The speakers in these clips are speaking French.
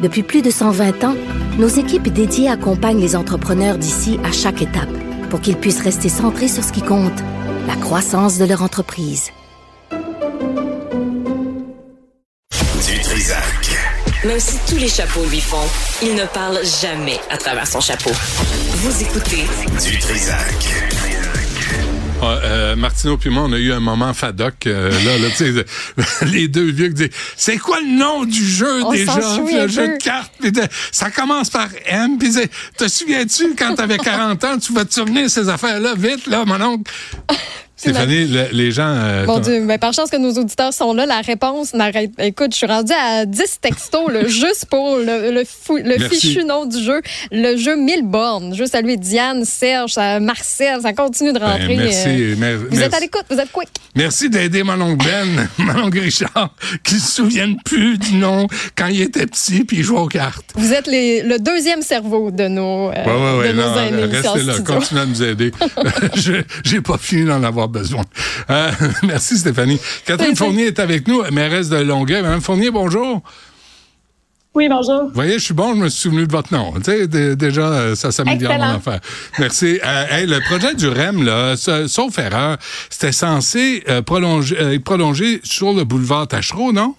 Depuis plus de 120 ans, nos équipes dédiées accompagnent les entrepreneurs d'ici à chaque étape pour qu'ils puissent rester centrés sur ce qui compte, la croissance de leur entreprise. Du Trisac. Même si tous les chapeaux lui font, il ne parle jamais à travers son chapeau. Vous écoutez Du Trisac. Ah, euh, Martineau puis moi, on a eu un moment fadoc. euh, là, là, tu sais, les deux vieux qui disent C'est quoi le nom du jeu On déjà? Le jeu peu. de cartes. de- ça commence par M. Puis te souviens-tu quand t'avais 40 ans, tu vas te souvenir ces affaires-là vite, là, mon oncle? Stéphanie, le- les gens. euh, Mon Dieu, mais par chance que nos auditeurs sont là, la réponse n'arrête. Écoute, je suis rendue à 10 textos, là, juste pour le, le, fou- le fichu nom du jeu. Le jeu 1000 bornes. Juste à lui, Diane, Serge, ça- Marcel, ça continue de Ben, rentrer. merci, euh, mer- vous merci. êtes à l'écoute, vous êtes quick. Merci d'aider mon oncle Ben, mon oncle Richard, qui se souvienne plus du nom quand il était petit puis il jouait aux cartes. Vous êtes les- le deuxième cerveau de nos, euh, Ouais, ouais, ouais, de nos non, aînés en restez là, continuez à nous aider. Je j'ai pas fini d'en avoir besoin. Euh, merci Stéphanie. Catherine. Fournier est avec nous, mairesse de Longueuil. Madame Fournier, bonjour. Oui, bonjour. Vous voyez, je suis bon, je me suis souvenu de votre nom. Tu sais, déjà, euh, ça s'améliore mon affaire. Merci. Euh, hey, le projet du REM, là, sa- sauf erreur, c'était censé euh, prolonger, euh, sur le boulevard Tachereau, non?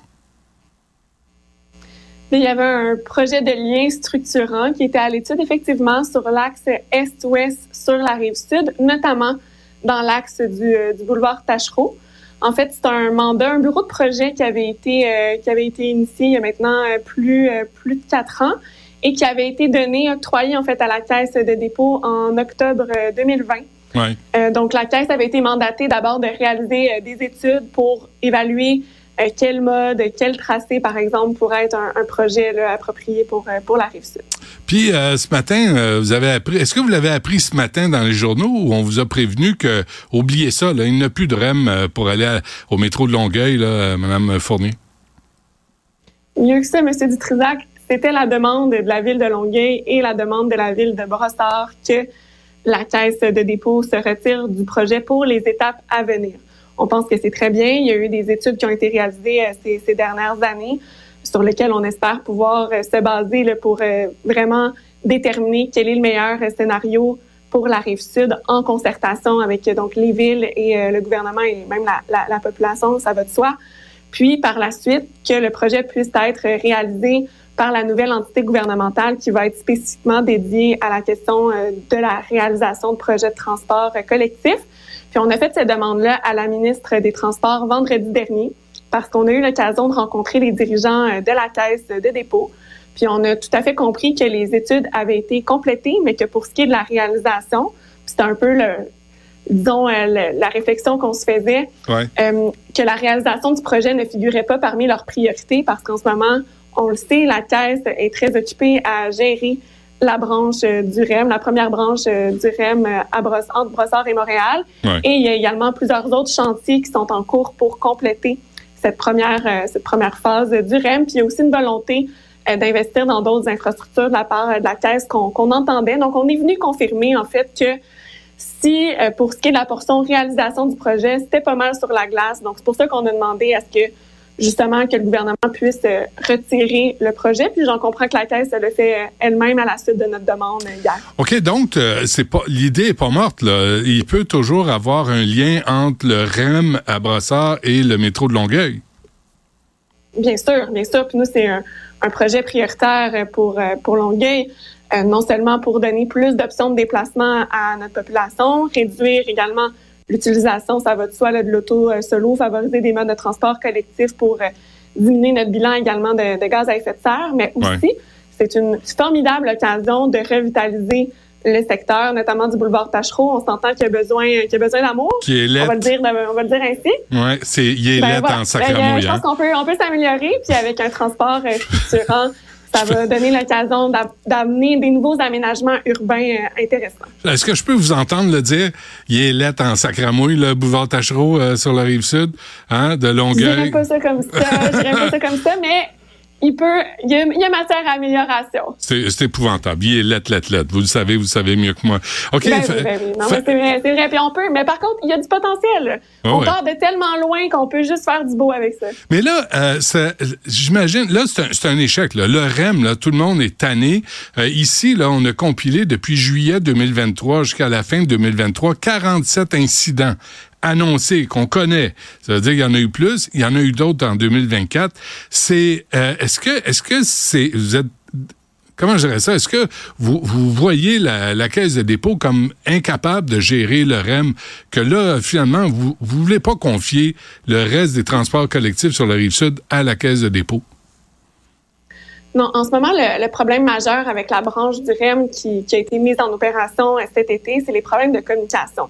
Mais il y avait un projet de lien structurant qui était à l'étude effectivement sur l'axe est-ouest sur la rive sud, notamment dans l'axe du, euh, du boulevard Tachereau. En fait, c'est un mandat, un bureau de projet qui avait été euh, qui avait été initié il y a maintenant euh, plus euh, plus de quatre ans et qui avait été donné octroyé en fait à la caisse de dépôt en octobre euh, 2020. Oui. Euh, donc, la Caisse avait été mandatée d'abord de réaliser des études pour évaluer quel mode, quel tracé, par exemple, pourrait être un, un projet là, approprié pour, euh, pour la rive sud. Puis euh, ce matin, euh, vous avez appris. Est-ce que vous l'avez appris ce matin dans les journaux où on vous a prévenu que oubliez ça, là, il n'y a plus de REM pour aller à- au métro de Longueuil, là, Madame Fournier? Mieux que ça, M. Dutrisac, c'était la demande de la ville de Longueuil et la demande de la ville de Brossard que la Caisse de dépôt se retire du projet pour les étapes à venir. On pense que c'est très bien. Il y a eu des études qui ont été réalisées euh, ces, dernières années sur lesquelles on espère pouvoir euh, se baser pour euh, vraiment déterminer quel est le meilleur scénario pour la rive sud en concertation avec les villes et le gouvernement et même la, la, la population, ça va de soi. Puis par la suite que le projet puisse être réalisé par la nouvelle entité gouvernementale qui va être spécifiquement dédiée à la question euh, de la réalisation de projets de transport euh, collectif. Puis on a fait cette demande-là à la ministre des Transports vendredi dernier parce qu'on a eu l'occasion de rencontrer les dirigeants euh, de la caisse de dépôt. Puis on a tout à fait compris que les études avaient été complétées, mais que pour ce qui est de la réalisation, c'était un peu le, disons, le- la réflexion qu'on se faisait, Ouais. euh, que la réalisation du projet ne figurait pas parmi leurs priorités parce qu'en ce moment, on le sait, la Caisse est très occupée à gérer la branche euh, du REM, la première branche euh, du REM euh, à Bross entre Brossard et Montréal. Ouais. Et il y a également plusieurs autres chantiers qui sont en cours pour compléter cette première, cette première phase du REM. Puis il y a aussi une volonté d'investir dans d'autres infrastructures de la part de la Caisse qu'on entendait. Donc, on est venu confirmer, en fait, que si, pour ce qui est de la portion réalisation du projet, c'était pas mal sur la glace. Donc, c'est pour ça qu'on a demandé à ce que, justement, que le gouvernement puisse euh, retirer le projet. Puis, j'en comprends que la Caisse elle le fait euh, elle-même à la suite de notre demande hier. OK, donc euh, c'est pas l'idée est pas morte. Là. Il peut toujours avoir un lien entre le REM à Brassard et le métro de Longueuil. Bien sûr, bien sûr. Puis nous, c'est un, un projet prioritaire pour, pour Longueuil, euh, non seulement pour donner plus d'options de déplacement à notre population, réduire également l'utilisation, ça va de soi, là, de l'auto euh, solo, favoriser des modes de transport collectif pour euh, diminuer notre bilan également de, de gaz à effet de serre, mais aussi, c'est une formidable occasion de revitaliser le secteur, notamment du boulevard Tachereau. On s'entend qu'il y a besoin, qu'il y a besoin d'amour. Qui est On va le dire, on va le dire ainsi. Ouais, c'est il est Ben laite voilà. en Ben, sacramouille. je pense qu'on peut, on peut s'améliorer, puis avec un transport euh, structurant, Ça va donner l'occasion d'a- d'amener des nouveaux aménagements urbains euh, intéressants. Est-ce que je peux vous entendre le dire? Il est lettre en sacramouille, le boulevard Tachereau euh, sur la rive sud, hein, de Je dirais Longueuil. pas ça comme ça, je dirais pas ça comme ça, mais il peut, il y a, il y a matière à amélioration. C'est épouvantable. Il est lettre, lettre, lettre. Vous le savez, vous le savez mieux que moi. OK. Ben oui, ben oui. Non, c'est vrai, c'est vrai. Puis on peut, mais par contre, il y a du potentiel. On ouais. part de tellement loin qu'on peut juste faire du beau avec ça. Mais là, euh, j'imagine, là, c'est un, échec. Là. Le REM, là, tout le monde est tanné. Euh, ici, là, on a compilé depuis juillet 2023 jusqu'à la fin de 2023 47 incidents annoncés qu'on connaît. Ça veut dire qu'il y en a eu plus. Il y en a eu d'autres en 2024. C'est, euh, est-ce que, est-ce que c'est, vous êtes Comment je dirais ça? Est-ce que vous, vous voyez la, la Caisse de dépôt comme incapable de gérer le REM, que là, finalement, vous ne voulez pas confier le reste des transports collectifs sur la rive sud à la Caisse de dépôt? Non, en ce moment, le, problème majeur avec la branche du REM qui, qui a été mise en opération cet été, c'est les problèmes de communication.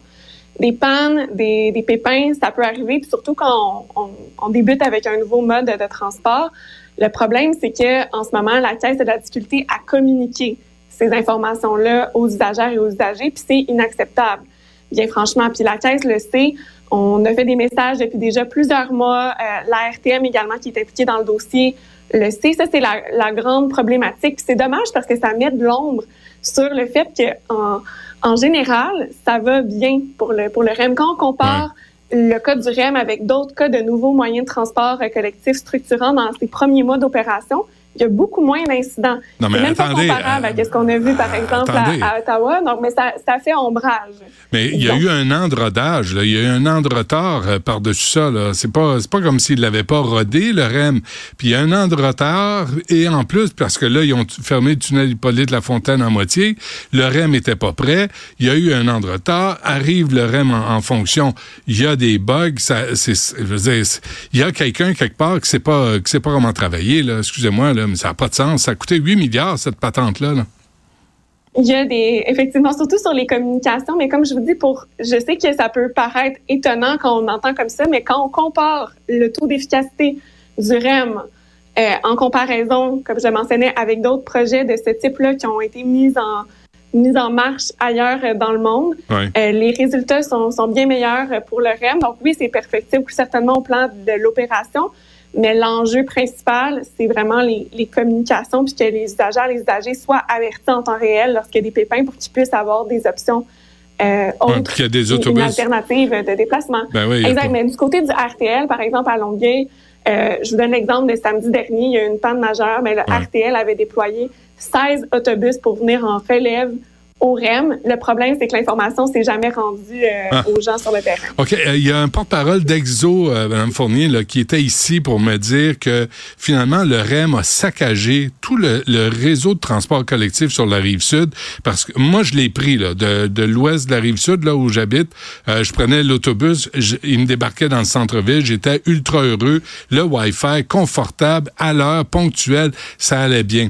Des pannes, des, des pépins, ça peut arriver, puis surtout quand on, on- on débute avec un nouveau mode de transport. Le problème, c'est que en ce moment, la caisse a de la difficulté à communiquer ces informations-là aux usagères et aux usagers, puis c'est inacceptable. Bien franchement, puis la caisse le sait. On a fait des messages depuis déjà plusieurs mois. Euh, la RTM également, qui est impliquée dans le dossier, le sait. Ça, c'est la, la grande problématique. C'est dommage parce que ça met de l'ombre sur le fait que en, en général, ça va bien pour le pour le REM. Quand on compare le cas du REM avec d'autres cas de nouveaux moyens de transport collectif structurants dans ses premiers mois d'opération, il y a beaucoup moins d'incidents. Non, mais même attendez, pas comparable euh, à ce qu'on a vu, par exemple, à, à Ottawa. Donc, mais ça, ça fait ombrage. Mais il y a Donc- eu un an de rodage, là. il y a eu un an de retard euh, par-dessus ça. C'est pas pas comme s'ils l'avaient pas rodé, le REM. Puis il y a un an de retard, et en plus, parce que là, ils ont fermé le tunnel Hippolyte La Fontaine en moitié, le REM était pas prêt, il y a eu un an de retard, arrive le REM en, en fonction, il y a des bugs, ça, je veux dire, il y a quelqu'un quelque part qui sait pas qui sait pas comment travailler, excusez-moi, là, mais ça n'a pas de sens. Ça a coûté 8 milliards, cette patente-là. là. Il y a des, effectivement, surtout sur les communications, mais comme je vous dis, pour, je sais que ça peut paraître étonnant quand on entend comme ça, mais quand on compare le taux d'efficacité du REM euh, en comparaison, comme je mentionnais, avec d'autres projets de ce type-là qui ont été mis en, en marche ailleurs euh, dans le monde, Ouais. euh, les résultats sont, sont bien meilleurs pour le REM. Donc oui, c'est perfectible certainement au plan de l'opération, mais l'enjeu principal, c'est vraiment les, les communications, puis que les usagers, les usagers soient avertis en temps réel lorsqu'il y a des pépins pour qu'ils puissent avoir des options euh, autres, puis qu'il y a des une alternative de déplacement. Ben oui, Exact. pas- Mais du côté du RTL, par exemple, à Longueuil, euh, je vous donne l'exemple de samedi dernier, il y a eu une panne majeure, mais le Ouais. RTL avait déployé 16 autobus pour venir en relève au REM. Le problème, c'est que l'information s'est jamais rendue euh, Ah. aux gens sur le terrain. OK. euh, Il y a un porte-parole d'Exo, euh, Mme Fournier, là, qui était ici pour me dire que finalement, le REM a saccagé tout le, le réseau de transport collectif sur la rive sud. Parce que moi, je l'ai pris là, de, de l'ouest de la rive sud, là où j'habite. Je prenais l'autobus, il me débarquait dans le centre-ville. J'étais ultra heureux. Le Wi-Fi, confortable, à l'heure, ponctuel, ça allait bien.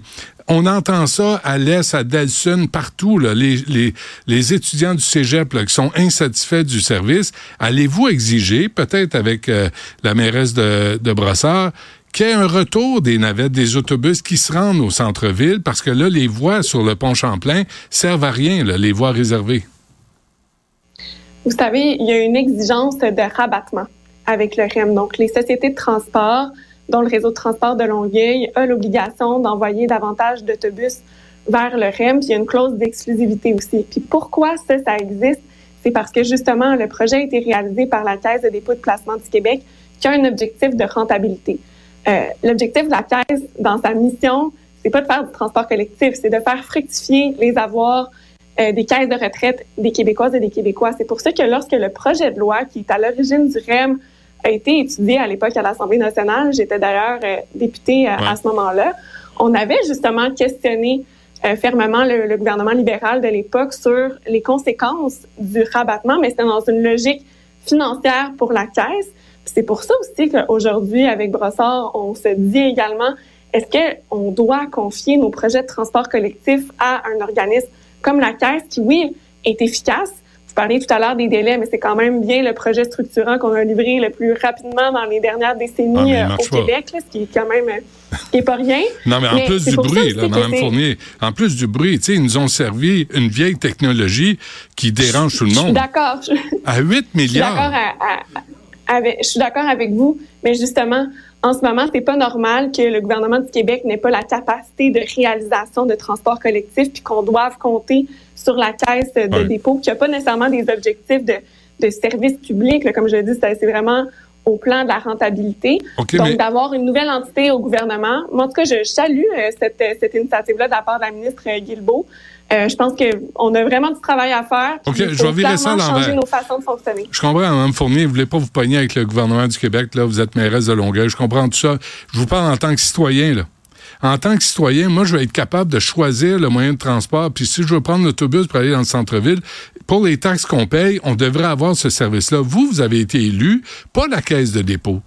On entend ça à l'Est, à Delsun, partout, les, étudiants du cégep qui sont insatisfaits du service. Allez-vous exiger, peut-être avec euh, la mairesse de, de Brossard, qu'il y ait un retour des navettes, des autobus qui se rendent au centre-ville, parce que là, les voies sur le pont Champlain servent à rien, les voies réservées. Vous savez, il y a une exigence de rabattement avec le REM. Donc, les sociétés de transport, dont le réseau de transport de Longueuil, a l'obligation d'envoyer davantage d'autobus vers le REM. Puis, il y a une clause d'exclusivité aussi. Puis, pourquoi ça, ça existe? C'est parce que, justement, le projet a été réalisé par la Caisse de dépôt de placement du Québec, qui a un objectif de rentabilité. Euh, L'objectif de la Caisse, dans sa mission, c'est pas de faire du transport collectif, c'est de faire fructifier les avoirs euh, des caisses de retraite des Québécoises et des Québécois. C'est pour ça que lorsque le projet de loi qui est à l'origine du REM a été étudié à l'époque à l'Assemblée nationale, j'étais d'ailleurs euh, députée euh, à ce moment-là, on avait justement questionné euh, fermement le, le gouvernement libéral de l'époque sur les conséquences du rabattement, mais c'était dans une logique financière pour la caisse. C'est pour ça aussi qu'aujourd'hui, avec Brossard, on se dit également, est-ce qu'on doit confier nos projets de transport collectif à un organisme comme la Caisse qui, oui, est efficace. Parlais tout à l'heure des délais, mais c'est quand même bien le projet structurant qu'on a livré le plus rapidement dans les dernières décennies Ah, euh, au pas. Québec, là, ce qui est quand même euh, ce qui est pas rien. Non, mais en Mais plus du bruit, là, Mme Fournier, en plus du bruit, tu sais, ils nous ont servi une vieille technologie qui dérange tout le Je suis monde. d'accord. Je- À 8 suis d'accord milliards. à- à- avec, je suis d'accord avec vous, mais justement, en ce moment, c'est pas normal que le gouvernement du Québec n'ait pas la capacité de réalisation de transport collectif, puis qu'on doive compter sur la caisse de Ouais. dépôt, qui a pas nécessairement des objectifs de, de service public. là. comme je l'ai dit, c'est vraiment au plan de la rentabilité. Donc, mais d'avoir une nouvelle entité au gouvernement. Moi, en tout cas, je salue euh, cette, euh, cette initiative-là de la part de la ministre euh, Guilbeault. Euh, je pense qu'on a vraiment du travail à faire. OK, il je vais virer ça changer nos façons de fonctionner. je comprends, Mme Fournier, vous voulez pas vous pogner avec le gouvernement du Québec, là, vous êtes mairesse de Longueuil, je comprends tout ça. Je vous parle en tant que citoyen, là. En tant que citoyen, moi, je vais être capable de choisir le moyen de transport. Puis si je veux prendre l'autobus pour aller dans le centre-ville, pour les taxes qu'on paye, on devrait avoir ce service-là. Vous, vous avez été élu, pas la caisse de dépôt.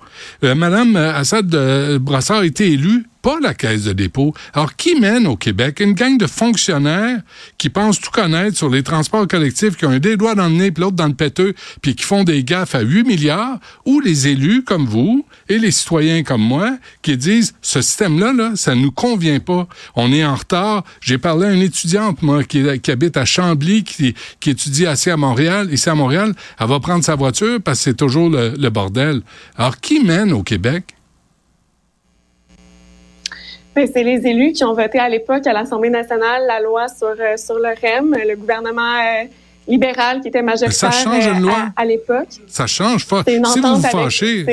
Euh, Madame euh, Assad euh, Brassard a été élue, pas la caisse de dépôt. Alors, qui mène au Québec? Une gang de fonctionnaires qui pensent tout connaître sur les transports collectifs, qui ont un des doigts dans le nez puis l'autre dans le péteux, puis qui font des gaffes à 8 milliards, ou les élus comme vous et les citoyens comme moi qui disent ce système-là, là, ça nous convient pas. On est en retard. J'ai parlé à une étudiante, moi, qui, habite à Chambly, qui, étudie ici à Montréal. Ici à Montréal, elle va prendre sa voiture parce que c'est toujours le bordel. Alors, qui mène au Québec? Ben, c'est les élus qui ont voté à l'époque à l'Assemblée nationale la loi sur, euh, sur le REM, le gouvernement euh, libéral qui était majoritaire change une euh, loi. à, à l'époque. Ça change une Si vous vous avec- fâchez,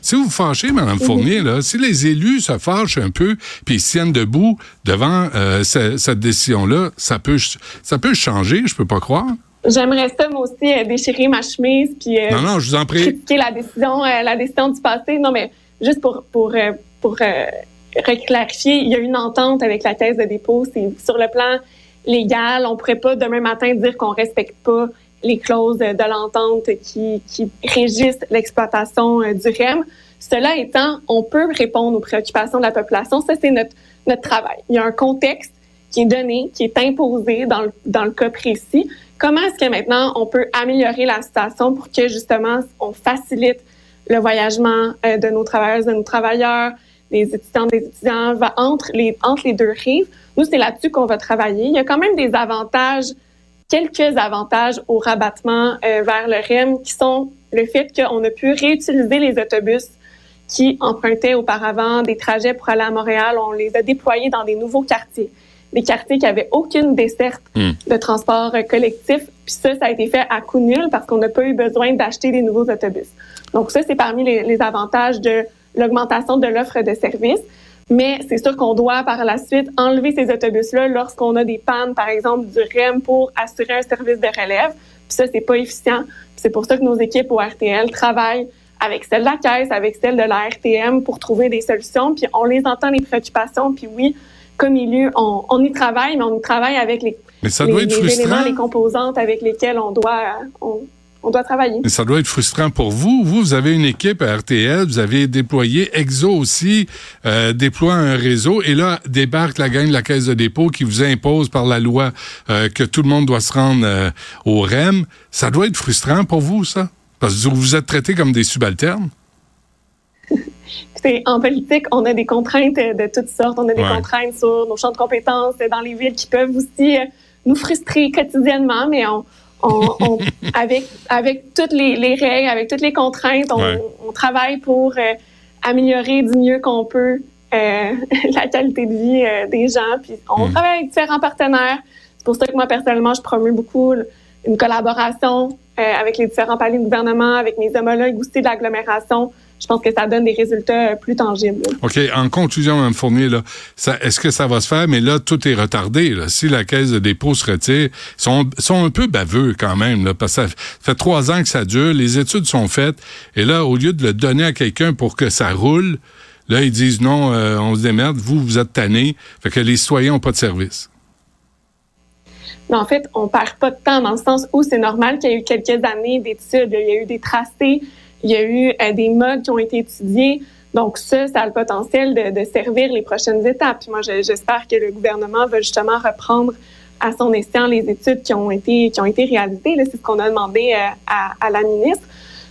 si, vous vous fâchez, Mme Fournier, là, si les élus se fâchent un peu puis ils se tiennent debout devant euh, ce- cette décision-là, ça peut, ça peut changer, je peux pas croire. J'aimerais ça, moi aussi, euh, déchirer ma chemise puis euh, Non, non, je vous en prie. critiquer la décision, euh, la décision du passé. Non, mais juste pour, pour, euh, pour euh, reclarifier, il y a une entente avec la caisse de dépôt. C'est sur le plan légal. On pourrait pas demain matin dire qu'on respecte pas les clauses de l'entente qui, qui régissent l'exploitation euh, du REM. Cela étant, on peut répondre aux préoccupations de la population. Ça, c'est notre, notre travail. Il y a un contexte qui est donné, qui est imposé dans le, dans le cas précis. Comment est-ce que maintenant on peut améliorer la situation pour que justement on facilite le voyagement euh, de nos travailleuses, de nos travailleurs, des étudiants, des étudiants va entre les entre les deux rives. Nous, c'est là-dessus qu'on va travailler. Il y a quand même des avantages, quelques avantages au rabattement euh, vers le REM qui sont le fait qu'on a pu réutiliser les autobus qui empruntaient auparavant des trajets pour aller à Montréal. On les a déployés dans des nouveaux quartiers, des quartiers qui avaient aucune desserte Hmm. de transport euh, collectif. Puis ça, ça a été fait à coût nul parce qu'on n'a pas eu besoin d'acheter des nouveaux autobus. Donc ça, c'est parmi les, les avantages de l'augmentation de l'offre de services. Mais c'est sûr qu'on doit par la suite enlever ces autobus-là lorsqu'on a des pannes, par exemple, du REM pour assurer un service de relève. Puis ça, c'est pas efficient. Puis C'est pour ça que nos équipes au RTL travaillent avec celle de la caisse, avec celle de la RTM pour trouver des solutions. Puis on les entend, les préoccupations. Puis oui, comme élu, on, on y travaille, mais on y travaille avec les, Mais ça les, doit être les éléments, les composantes avec lesquelles on doit, on, on doit travailler. Mais ça doit être frustrant pour vous. Vous, vous avez une équipe à RTL, vous avez déployé Exo aussi, euh, déploie un réseau, et là débarque la gang de la Caisse de dépôt qui vous impose par la loi euh, que tout le monde doit se rendre euh, au REM. Ça doit être frustrant pour vous, ça? Parce que vous êtes traités comme des subalternes. Écoutez, en politique, on a des contraintes de toutes sortes. On a des Ouais. contraintes sur nos champs de compétences dans les villes qui peuvent aussi nous frustrer quotidiennement, mais on, on- on- avec, avec toutes les, les règles, avec toutes les contraintes, on, Ouais. on travaille pour euh, améliorer du mieux qu'on peut euh, la qualité de vie euh, des gens. Puis on Mm. travaille avec différents partenaires. C'est pour ça que moi, personnellement, je promeux beaucoup une collaboration euh, avec les différents paliers de gouvernement, avec mes homologues aussi de l'agglomération. Je pense que ça donne des résultats euh, plus tangibles. OK. En conclusion, Mme Fournier, est-ce que ça va se faire? Mais là, tout est retardé. Là. Si la caisse de dépôt se retire, ils sont, sont un peu baveux quand même, là, parce que ça fait trois ans que ça dure, les études sont faites, et là, au lieu de le donner à quelqu'un pour que ça roule, là, ils disent non, euh, on se démerde, vous, vous êtes tannés, fait que les citoyens n'ont pas de service. Mais en fait, on perd pas de temps dans le sens où c'est normal qu'il y ait eu quelques années d'études. Il y a eu des tracés, il y a eu euh, des modes qui ont été étudiés. Donc ça, ça a le potentiel de, de servir les prochaines étapes. Puis moi, je- j'espère que le gouvernement va justement reprendre à son escient les études qui ont été qui ont été réalisées. C'est ce qu'on a demandé euh, à, à, la ministre.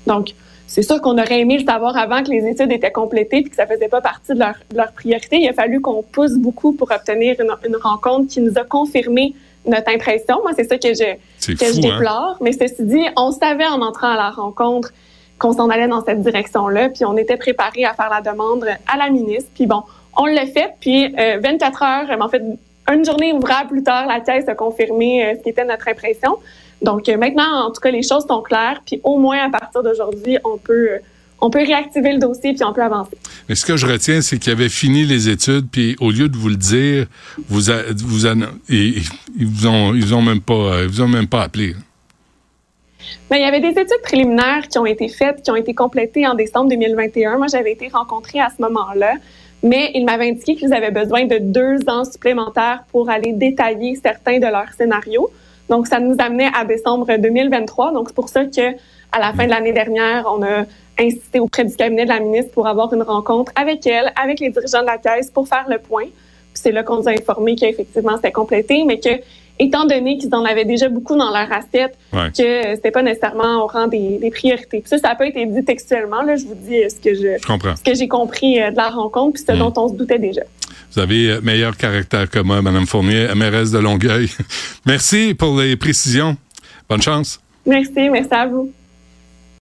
Donc, c'est sûr qu'on aurait aimé le savoir avant que les études étaient complétées et que ça faisait pas partie de leur, de leur priorité. Il a fallu qu'on pousse beaucoup pour obtenir une, une, rencontre qui nous a confirmé notre impression. Moi, c'est ça que je, que je hein? déplore. Mais ceci dit, on savait en entrant à la rencontre qu'on s'en allait dans cette direction-là, puis on était préparé à faire la demande à la ministre. Puis bon, on l'a fait, puis euh, 24 heures, en fait, une journée ouvrable plus tard, la caisse a confirmé euh, ce qui était notre impression. Donc euh, maintenant, en tout cas, les choses sont claires, puis au moins à partir d'aujourd'hui, on peut euh, on peut réactiver le dossier puis on peut avancer. Mais ce que je retiens, c'est qu'ils avaient fini les études puis au lieu de vous le dire, vous vous ils, vous ont ils ont même pas ils vous ont même pas appelé. Mais il y avait des études préliminaires qui ont été faites, qui ont été complétées en décembre 2021. Moi, j'avais été rencontrée à ce moment-là, mais ils m'avaient indiqué qu'ils avaient besoin de deux ans supplémentaires pour aller détailler certains de leurs scénarios. Donc, ça nous amenait à décembre 2023. Donc, c'est pour ça que à la fin de l'année dernière, on a insisté auprès du cabinet de la ministre pour avoir une rencontre avec elle, avec les dirigeants de la caisse pour faire le point. Puis c'est là qu'on nous a informé qu'effectivement c'était complété, mais que étant donné qu'ils en avaient déjà beaucoup dans leur assiette, que c'était pas nécessairement au rang des, priorités. Puis ça, ça n'a pas été dit textuellement. Là, je vous dis ce que je, ce que j'ai compris euh, de la rencontre, puis ce mm. dont on se doutait déjà. Vous avez euh, meilleur caractère que moi, Mme Fournier, mairesse de Longueuil. merci pour les précisions. Bonne chance. Merci, merci à vous.